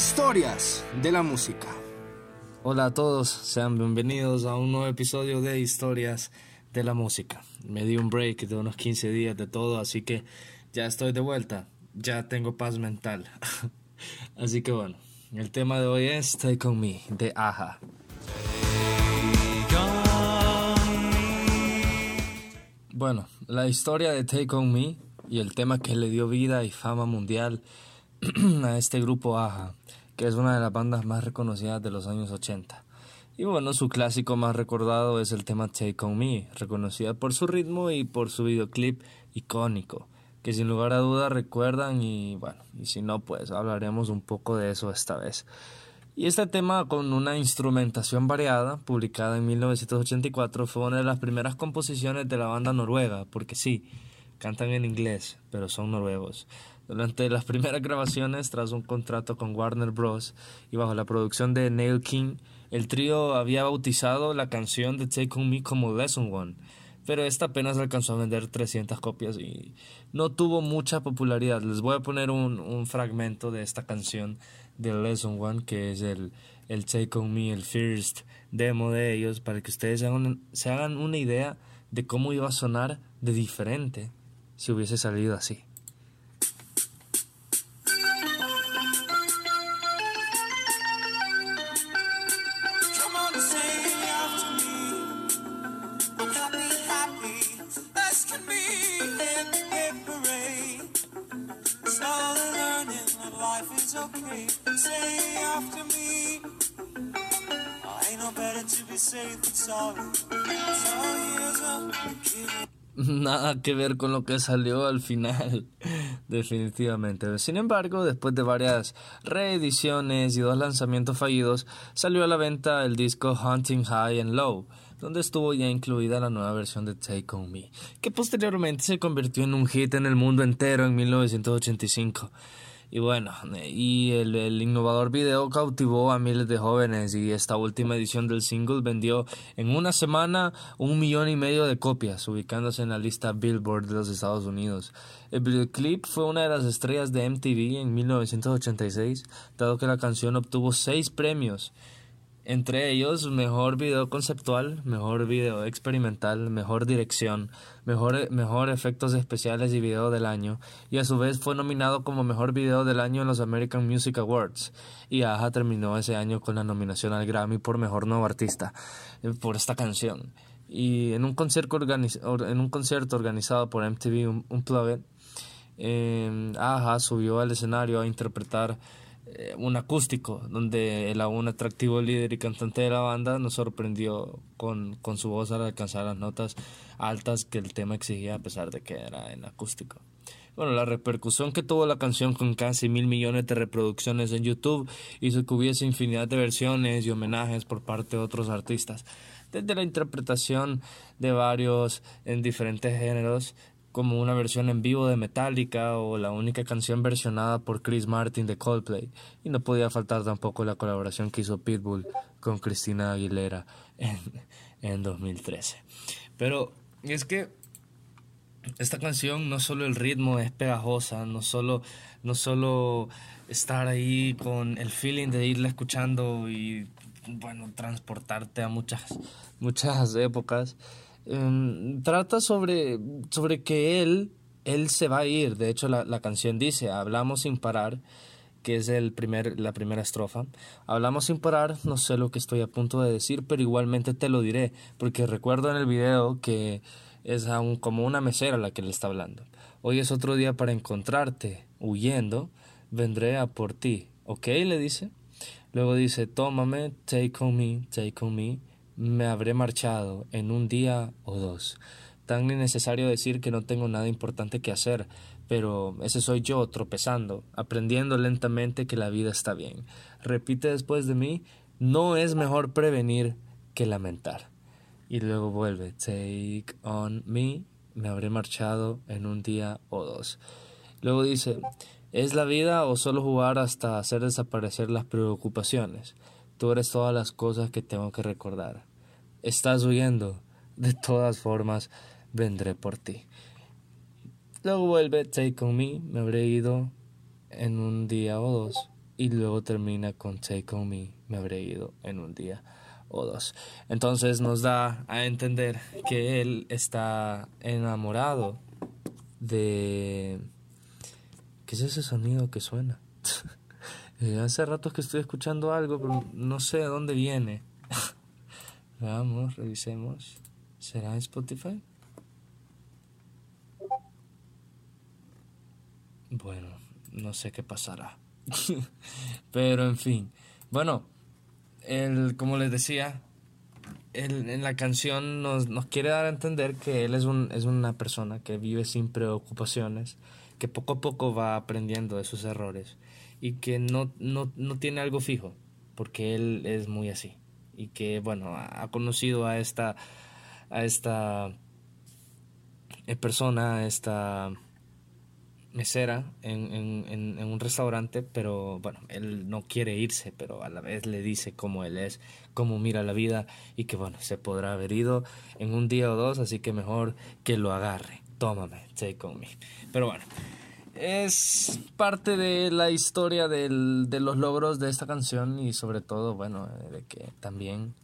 Historias de la música. Hola a todos, sean bienvenidos a un nuevo episodio de Historias de la música. Me di un break de unos 15 días de todo, así que ya estoy de vuelta. Ya tengo paz mental. así que bueno, el tema de hoy es Take On Me de Aja. Bueno, la historia de Take On Me y el tema que le dio vida y fama mundial a este grupo Aja, que es una de las bandas más reconocidas de los años 80. Y bueno, su clásico más recordado es el tema Take On Me, reconocida por su ritmo y por su videoclip icónico, que sin lugar a dudas recuerdan y bueno, y si no, pues hablaremos un poco de eso esta vez. Y este tema, con una instrumentación variada, publicada en 1984, fue una de las primeras composiciones de la banda noruega, porque sí, cantan en inglés, pero son noruegos. Durante las primeras grabaciones, tras un contrato con Warner Bros. y bajo la producción de Neil King, el trío había bautizado la canción de Take On Me como Lesson One, pero esta apenas alcanzó a vender 300 copias y no tuvo mucha popularidad. Les voy a poner un, fragmento de esta canción de Lesson One, que es el, el Take On Me, el first demo de ellos, para que ustedes se hagan una idea de cómo iba a sonar de diferente si hubiese salido así. Nada que ver con lo que salió al final, definitivamente. Sin embargo, después de varias reediciones y dos lanzamientos fallidos, salió a la venta el disco Hunting High and Low, donde estuvo ya incluida la nueva versión de Take On Me, que posteriormente se convirtió en un hit en el mundo entero en 1985. Y bueno, y el, innovador video cautivó a miles de jóvenes y esta última edición del single vendió en una semana un millón y medio de copias, ubicándose en la lista Billboard de los Estados Unidos. El videoclip fue una de las estrellas de MTV en 1986, dado que la canción obtuvo seis premios entre ellos, mejor video conceptual, mejor video experimental, mejor dirección, mejor, mejor efectos especiales y video del año, y a su vez fue nominado como mejor video del año en los American Music Awards. Y Aja terminó ese año con la nominación al Grammy por mejor nuevo artista eh, por esta canción. Y en un concierto, en un concierto organizado por MTV Unplugged, eh, Aja subió al escenario a interpretar eh, un acústico, donde el aún atractivo líder y cantante de la banda nos sorprendió con, con su voz al alcanzar las notas altas que el tema exigía a pesar de que era en acústico. Bueno, la repercusión que tuvo la canción con casi mil millones de reproducciones en YouTube hizo que hubiese infinidad de versiones y homenajes por parte de otros artistas. Desde la interpretación de varios en diferentes géneros, como una versión en vivo de Metallica o la única canción versionada por Chris Martin de Coldplay. Y no podía faltar tampoco la colaboración que hizo Pitbull con Cristina Aguilera en, en 2013. Pero es que esta canción no solo el ritmo es pegajosa, no solo, no solo estar ahí con el feeling de irla escuchando y bueno, transportarte a muchas, muchas épocas Em, trata sobre, sobre que él, él se va a ir. De hecho, la, la canción dice, hablamos sin parar, que es el primer, la primera estrofa. Hablamos sin parar, no sé lo que estoy a punto de decir, pero igualmente te lo diré, porque recuerdo en el video que es aún como una mesera la que le está hablando. Hoy es otro día para encontrarte, huyendo, vendré a por ti. ¿Ok? le dice. Luego dice, tómame, take on me, take on me me habré marchado en un día o dos. Tan innecesario decir que no tengo nada importante que hacer, pero ese soy yo tropezando, aprendiendo lentamente que la vida está bien. Repite después de mí, no es mejor prevenir que lamentar. Y luego vuelve, take on me, me habré marchado en un día o dos. Luego dice, ¿es la vida o solo jugar hasta hacer desaparecer las preocupaciones? Tú eres todas las cosas que tengo que recordar. Estás huyendo. De todas formas, vendré por ti. Luego vuelve Take On Me. Me habré ido en un día o dos. y luego termina con Take On Me, me habré ido en un día o dos. Entonces nos da a entender que él está enamorado de... ¿Qué es ese sonido que suena? Eh, hace rato que estoy escuchando algo, pero no sé de dónde viene. Vamos, revisemos. ¿Será Spotify? Bueno, no sé qué pasará. Pero en fin. Bueno, el, como les decía, en la canción nos, nos, quiere dar a entender que él es, un, es una persona que vive sin preocupaciones, que poco a poco va aprendiendo de sus errores y que no, no, no tiene algo fijo, porque él es muy así. Y que, bueno, ha conocido a esta, a esta eh, persona, a esta mesera en, en, en, un restaurante, pero bueno, él no quiere irse, pero a la vez le dice cómo él es, cómo mira la vida y que bueno, se podrá haber ido en un día o dos, así que mejor que lo agarre. Tómame, take on me. Pero bueno, es parte de la historia del, de los logros de esta canción y sobre todo, bueno, de que también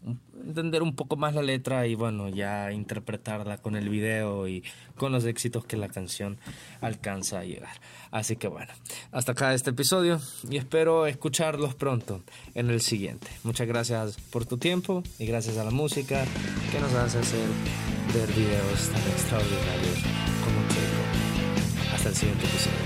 entender un poco más la letra y bueno, ya interpretarla con el video y con los éxitos que la canción alcanza a llegar. Así que bueno, hasta acá este episodio y espero escucharlos pronto en el siguiente. Muchas gracias por tu tiempo y gracias a la música que nos hace hacer ver videos tan extraordinarios como Hasta el siguiente episodio.